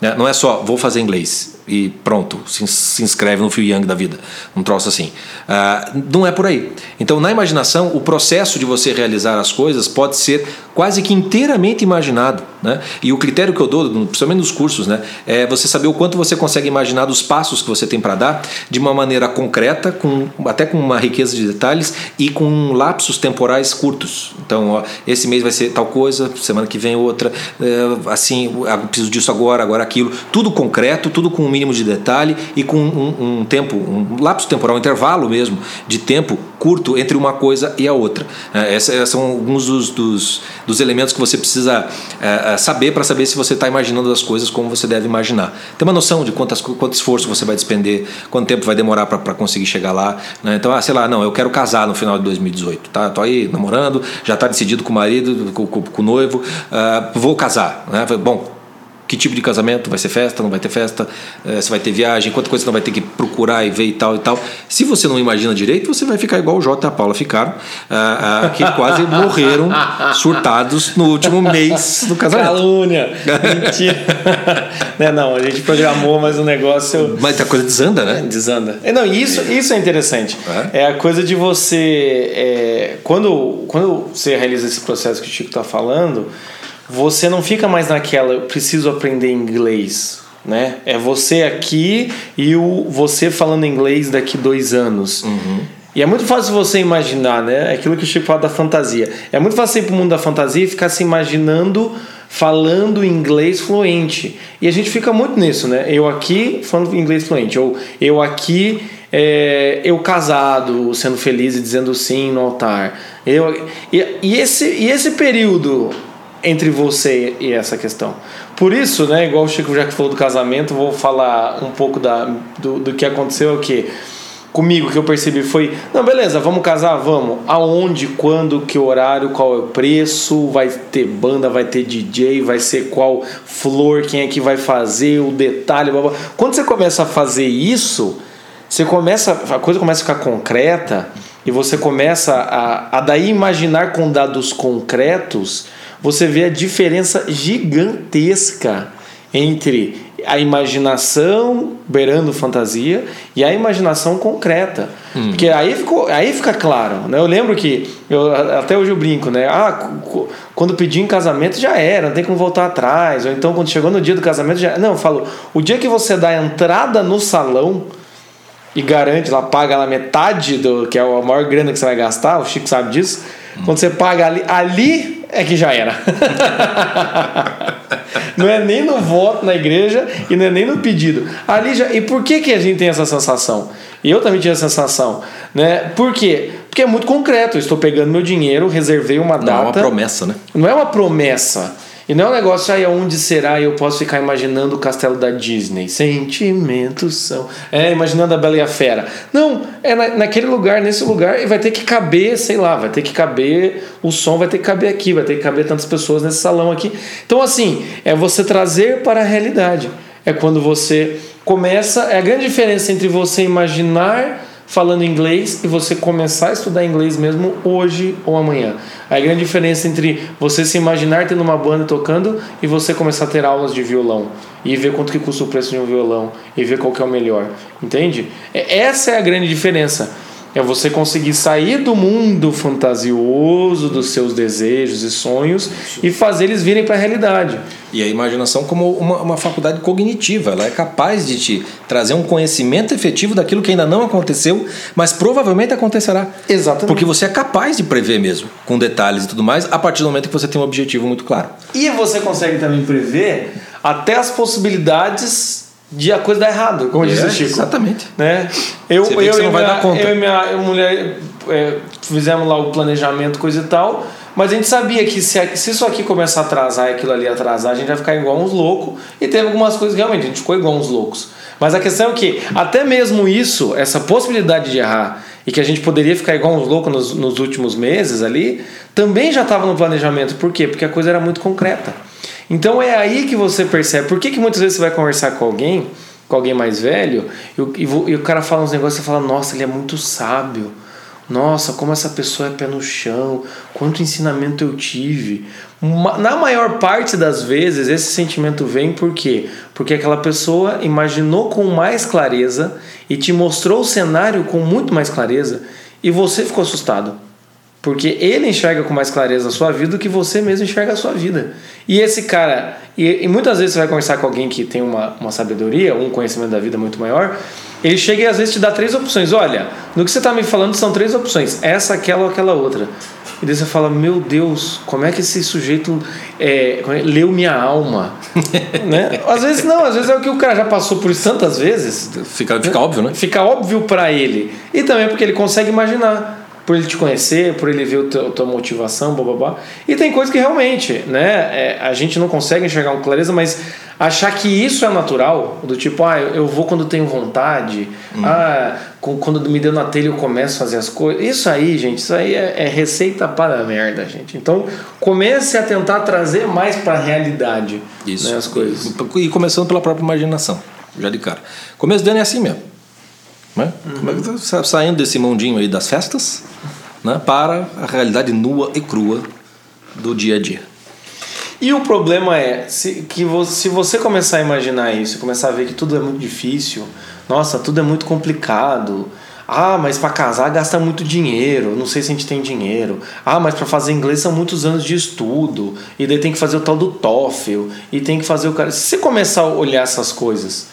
Né? Não é só vou fazer inglês e pronto, se, se inscreve no Phil Young da vida, um troço assim. Uh, não é por aí. Então, na imaginação, o processo de você realizar as coisas pode ser quase que inteiramente imaginado. Né? E o critério que eu dou, principalmente nos cursos, né, é você saber o quanto você consegue imaginar dos passos que você tem para dar de uma maneira concreta, com, até com uma riqueza de detalhes e com lapsos temporais curtos. Então, ó, esse mês vai ser tal coisa, semana que vem outra, é, assim, preciso disso agora, agora aquilo. Tudo concreto, tudo com um mínimo de detalhe e com um, um tempo, um lapso temporal, um intervalo mesmo de tempo curto entre uma coisa e a outra. É, esses são alguns dos, dos, dos, elementos que você precisa é, é saber para saber se você está imaginando as coisas como você deve imaginar. Ter uma noção de quantas, quanto esforço você vai despender, quanto tempo vai demorar para conseguir chegar lá. Né? Então, ah, sei lá, não, eu quero casar no final de 2018. Tá? Tô aí namorando, já está decidido com o marido, com, com, com o noivo, uh, vou casar. Né? Bom, que tipo de casamento, vai ser festa, não vai ter festa, é, se vai ter viagem, quanta coisa você não vai ter que procurar e ver e tal e tal. Se você não imagina direito, você vai ficar igual o Jota e a Paula ficaram, ah, ah, que quase morreram surtados no último mês do casamento. Calúnia! Mentira! né, não, a gente programou, mas o negócio. Mas a coisa desanda, né? Desanda. É, não, isso, isso é interessante. É, é a coisa de você. É, quando, quando você realiza esse processo que o Chico está falando você não fica mais naquela, eu preciso aprender inglês, né? É você aqui e o você falando inglês daqui dois anos. Uhum. E é muito fácil você imaginar, né? É aquilo que o Chico fala da fantasia. É muito fácil ir para o mundo da fantasia e ficar se imaginando falando inglês fluente. E a gente fica muito nisso, né? Eu aqui falando inglês fluente, ou eu aqui é, eu casado, sendo feliz e dizendo sim no altar. Eu, e, e, esse, e esse período entre você e essa questão. Por isso, né, igual o Chico já que falou do casamento, vou falar um pouco da, do, do que aconteceu aqui. Comigo que eu percebi foi, não, beleza, vamos casar, vamos. Aonde, quando, que horário, qual é o preço, vai ter banda, vai ter DJ, vai ser qual flor, quem é que vai fazer, o detalhe, blá, blá. Quando você começa a fazer isso, você começa, a coisa começa a ficar concreta e você começa a, a daí imaginar com dados concretos você vê a diferença gigantesca entre a imaginação beirando fantasia e a imaginação concreta. Hum. Porque aí, ficou, aí fica claro. Né? Eu lembro que, eu, até hoje eu brinco, né? Ah, quando pedi em casamento já era, não tem como voltar atrás. Ou então quando chegou no dia do casamento já. Não, eu falo, o dia que você dá a entrada no salão e garante, lá paga lá metade do que é a maior grana que você vai gastar, o Chico sabe disso. Hum. Quando você paga ali, ali é que já era. não é nem no voto na igreja e não é nem no pedido. Ali já, e por que, que a gente tem essa sensação? E eu também tinha essa sensação. Né? Por quê? Porque Porque é muito concreto. Eu estou pegando meu dinheiro, reservei uma data. Não é uma promessa, né? Não é uma promessa. E não é um negócio aí onde será e eu posso ficar imaginando o castelo da Disney. Sentimentos são. É, imaginando a Bela e a Fera. Não, é na, naquele lugar, nesse lugar, e vai ter que caber, sei lá, vai ter que caber, o som vai ter que caber aqui, vai ter que caber tantas pessoas nesse salão aqui. Então, assim, é você trazer para a realidade. É quando você começa. É a grande diferença entre você imaginar falando inglês e você começar a estudar inglês mesmo hoje ou amanhã. A grande diferença entre você se imaginar tendo uma banda tocando e você começar a ter aulas de violão e ver quanto que custa o preço de um violão e ver qual que é o melhor, entende? Essa é a grande diferença. É você conseguir sair do mundo fantasioso dos seus desejos e sonhos e fazer eles virem para a realidade. E a imaginação como uma, uma faculdade cognitiva, ela é capaz de te trazer um conhecimento efetivo daquilo que ainda não aconteceu, mas provavelmente acontecerá. Exatamente. Porque você é capaz de prever mesmo, com detalhes e tudo mais, a partir do momento que você tem um objetivo muito claro. E você consegue também prever até as possibilidades de a coisa dar errado, como é, disse o Chico. Exatamente. Né? Eu, eu, eu, não vai minha, dar conta. eu e minha mulher é, fizemos lá o planejamento, coisa e tal, mas a gente sabia que se, se isso aqui começar a atrasar e aquilo ali atrasar, a gente vai ficar igual uns loucos, e teve algumas coisas que realmente a gente ficou igual uns loucos. Mas a questão é que, até mesmo isso, essa possibilidade de errar, e que a gente poderia ficar igual uns loucos nos, nos últimos meses ali, também já estava no planejamento. Por quê? Porque a coisa era muito concreta. Então é aí que você percebe. Por que, que muitas vezes você vai conversar com alguém, com alguém mais velho, e, e, e o cara fala uns negócios e fala, nossa, ele é muito sábio. Nossa, como essa pessoa é pé no chão, quanto ensinamento eu tive. Na maior parte das vezes, esse sentimento vem por quê? Porque aquela pessoa imaginou com mais clareza e te mostrou o cenário com muito mais clareza e você ficou assustado. Porque ele enxerga com mais clareza a sua vida do que você mesmo enxerga a sua vida. E esse cara, e, e, muitas vezes você vai conversar com alguém que tem uma, uma sabedoria, um conhecimento da vida muito maior, ele chega e às vezes te dá três opções. Olha, no que você está me falando são três opções: essa, aquela ou aquela outra. E daí você fala: Meu Deus, como é que esse sujeito é, é, leu minha alma? né? Às vezes não, às vezes é o que o cara já passou por tantas vezes. Fica, fica óbvio, né? Fica óbvio para ele. E também porque ele consegue imaginar por ele te conhecer, por ele ver a tua motivação, blá. E tem coisas que realmente, né, é, a gente não consegue enxergar com clareza, mas achar que isso é natural, do tipo, ah, eu vou quando tenho vontade, hum. ah, quando me deu na telha eu começo a fazer as coisas. Isso aí, gente, isso aí é, é receita para a merda, gente. Então, comece a tentar trazer mais para a realidade isso. Né, as coisas. E começando pela própria imaginação, já de cara. Começo dando é assim mesmo. Né? Uhum. Como é que tá saindo desse mundinho aí das festas né, para a realidade nua e crua do dia a dia? E o problema é se, que você, se você começar a imaginar isso, começar a ver que tudo é muito difícil, nossa, tudo é muito complicado. Ah, mas para casar gasta muito dinheiro. Não sei se a gente tem dinheiro. Ah, mas para fazer inglês são muitos anos de estudo. E daí tem que fazer o tal do TOEFL. E tem que fazer o cara. Se você começar a olhar essas coisas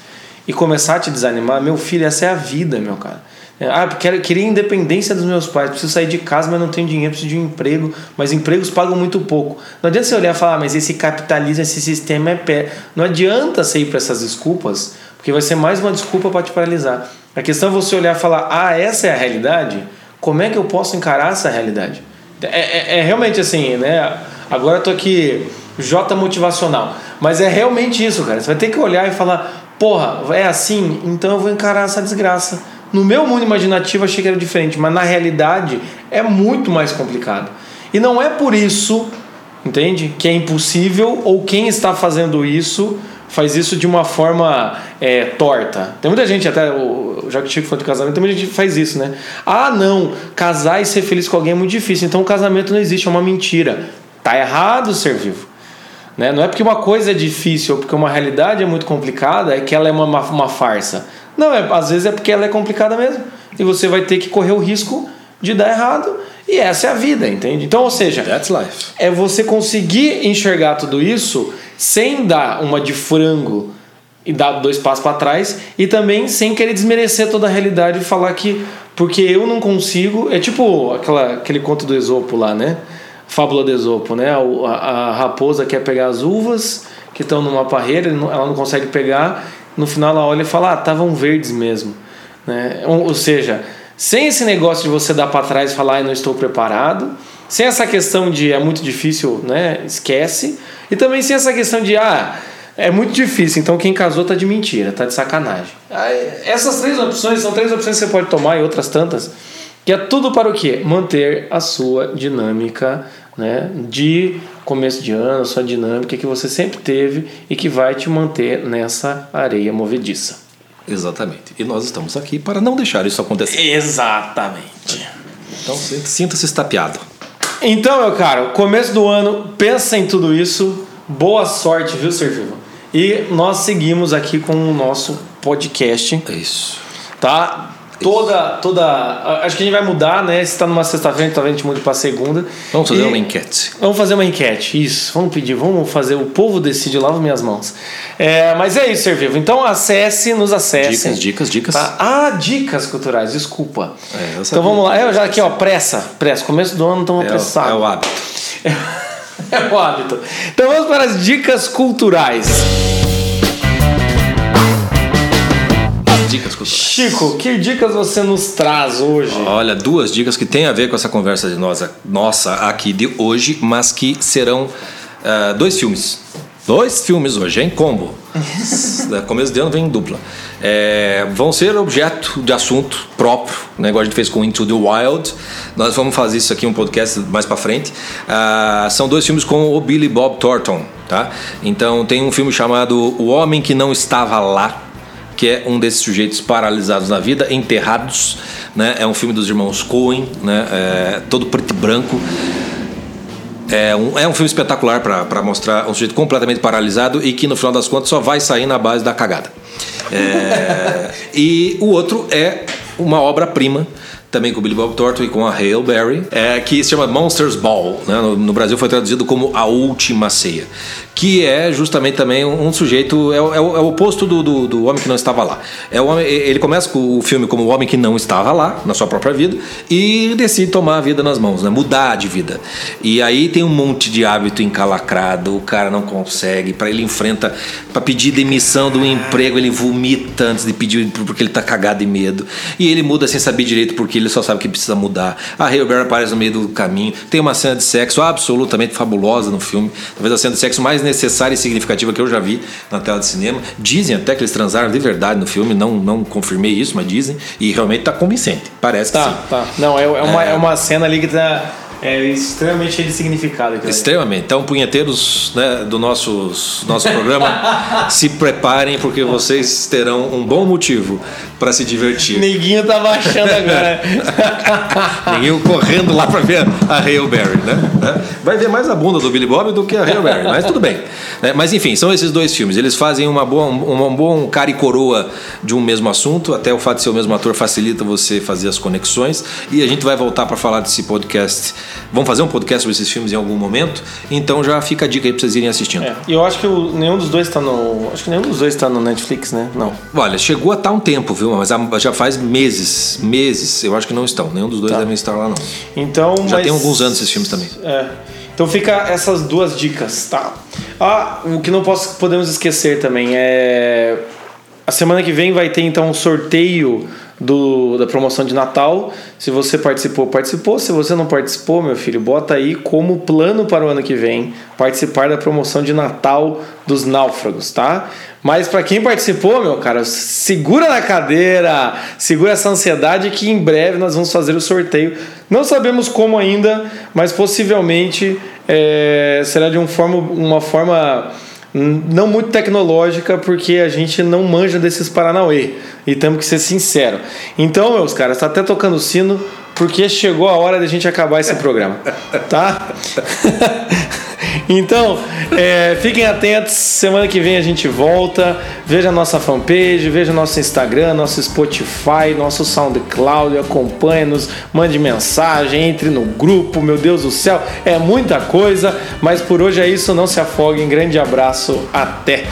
e começar a te desanimar, meu filho, essa é a vida, meu cara. É, ah, quero, queria independência dos meus pais, preciso sair de casa, mas não tenho dinheiro, preciso de um emprego, mas empregos pagam muito pouco. Não adianta você olhar e falar, ah, mas esse capitalismo, esse sistema é pé. Não adianta você ir para essas desculpas, porque vai ser mais uma desculpa para te paralisar. A questão é você olhar e falar, ah, essa é a realidade? Como é que eu posso encarar essa realidade? É, é, é realmente assim, né? Agora eu tô aqui, J motivacional. Mas é realmente isso, cara. Você vai ter que olhar e falar, porra, é assim, então eu vou encarar essa desgraça. No meu mundo imaginativo achei que era diferente, mas na realidade é muito mais complicado. E não é por isso, entende? Que é impossível ou quem está fazendo isso faz isso de uma forma é, torta. Tem muita gente, até já que o Chico falou de casamento, tem muita gente que faz isso, né? Ah, não, casar e ser feliz com alguém é muito difícil, então o casamento não existe, é uma mentira. Tá errado ser vivo. Né? Não é porque uma coisa é difícil ou porque uma realidade é muito complicada, é que ela é uma, uma, farsa. Não, é, às vezes é porque ela é complicada mesmo. E você vai ter que correr o risco de dar errado. E essa é a vida, entende? Então, ou seja, That's life. é você conseguir enxergar tudo isso sem dar uma de frango e dar dois passos para trás e também sem querer desmerecer toda a realidade e falar que porque eu não consigo. É tipo aquela, aquele conto do Esopo lá, né? Fábula de Esopo, né? A, a, raposa quer pegar as uvas que estão numa parreira, ela não consegue pegar. No final ela olha e fala: Ah, estavam verdes mesmo. Né? Ou, ou seja, sem esse negócio de você dar para trás e falar, eu não estou preparado, sem essa questão de é muito difícil, né? Esquece, e também sem essa questão de ah, é muito difícil, então quem casou tá de mentira, tá de sacanagem. Essas três opções são três opções que você pode tomar e outras tantas, que é tudo para o quê? Manter a sua dinâmica né, de começo de ano, sua dinâmica que você sempre teve e que vai te manter nessa areia movediça. Exatamente. E nós estamos aqui para não deixar isso acontecer. Exatamente. Então sinta-se estapeado. Então, meu caro, começo do ano, pensa em tudo isso. Boa sorte, viu, Ser Vivo? E nós seguimos aqui com o nosso podcast. Isso. Tá? Toda toda acho que a gente vai mudar né? Se está numa sexta-feira talvez a gente mude para segunda. Vamos fazer e uma enquete. vamos fazer uma enquete isso. Vamos pedir vamos fazer o povo decide lava minhas mãos. É, mas é isso ser vivo então acesse nos acesse. Dicas dicas dicas. Tá? ah dicas culturais desculpa. É, então vamos lá. eu já aqui ó pressa pressa. Começo do ano estamos é, apressados é o hábito. É o hábito. Então vamos para as dicas culturais dicas culturais. Chico, que dicas você nos traz hoje? Olha, duas dicas que têm a ver com essa conversa de nós, nossa aqui de hoje, mas que serão uh, dois filmes. Dois filmes hoje, em combo. Começo de ano vem em dupla. É, vão ser objeto de assunto próprio, né, igual a gente fez com Into the Wild. Nós vamos fazer isso aqui um podcast mais para frente. Uh, são dois filmes com o Billy Bob Thornton, tá? Então tem um filme chamado O Homem que Não Estava Lá, que é um desses sujeitos paralisados na vida, enterrados. Né? É um filme dos irmãos Coen, né? É, todo preto e branco. É um, é um filme espetacular para mostrar um sujeito completamente paralisado e que no final das contas só vai sair na base da cagada. É, e o outro é uma obra-prima também com o Billy Bob Thornton e com a Hale Berry, é, que se chama Monsters Ball. Né? No, no, Brasil foi traduzido como A Última Ceia que é justamente também um, sujeito, é, é, é, o oposto do, do, do, homem que não estava lá. É o homem, ele começa com o filme como o homem que não estava lá, na sua própria vida, e decide tomar a vida nas mãos, né? mudar de vida. E aí tem um monte de hábito encalacrado, o cara não consegue, para ele enfrenta, para pedir demissão do emprego, ele vomita antes de pedir, porque ele tá cagado de medo. E ele muda sem saber direito porque ele só sabe que precisa mudar. A Hale Berry aparece no meio do caminho, tem uma cena de sexo absolutamente fabulosa no filme, talvez a cena de sexo mais necessária e significativa que eu já vi na tela de cinema. Dizem até que eles transaram de verdade no filme, não, não confirmei isso, mas dizem. E realmente tá convincente. Parece tá, que sim. Tá, Não, é, é, uma, é... é uma cena ali que tá é extremamente cheio de significado. Extremamente. Então, punheteiros né, do nosso, nosso programa, se preparem porque vocês terão um bom motivo para se divertir. Neguinho tá baixando agora. Neguinho correndo lá para ver a Hale Berry, né? Vai ver mais a bunda do Billy Bob do que a Hale Berry, mas tudo bem. É, mas enfim, são esses dois filmes. Eles fazem uma boa, um, um bom cara e coroa de um mesmo assunto. Até o fato de ser o mesmo ator facilita você fazer as conexões. E a gente vai voltar para falar desse podcast Vamos fazer um podcast sobre esses filmes em algum momento, então já fica a dica aí pra vocês irem assistindo. É, e eu acho que o, nenhum dos dois tá no. Acho que nenhum dos dois tá no Netflix, né? Não. Olha, chegou a estar tá um tempo, viu? Mas já faz meses, meses, eu acho que não estão. Nenhum dos dois tá. devem estar lá, não. Então. Já mas... tem alguns anos esses filmes também. É. Então fica essas duas dicas, tá? Ah, o que não posso, podemos esquecer também é. A semana que vem vai ter então um sorteio do, da promoção de Natal. Se você participou, participou. Se você não participou, meu filho, bota aí como plano para o ano que vem participar da promoção de Natal dos Náufragos, tá? Mas para quem participou, meu cara, segura na cadeira, segura essa ansiedade que em breve nós vamos fazer o sorteio. Não sabemos como ainda, mas possivelmente é, será de um forma, uma forma não muito tecnológica, porque a gente não manja desses Paranauê. E temos que ser sincero. Então, meus caras, tá até tocando sino, porque chegou a hora da gente acabar esse programa. Tá? Então, é, fiquem atentos. Semana que vem a gente volta. Veja a nossa fanpage, veja nosso Instagram, nosso Spotify, nosso SoundCloud. Acompanhe-nos, mande mensagem, entre no grupo. Meu Deus do céu, é muita coisa. Mas por hoje é isso. Não se afoguem. Grande abraço. Até.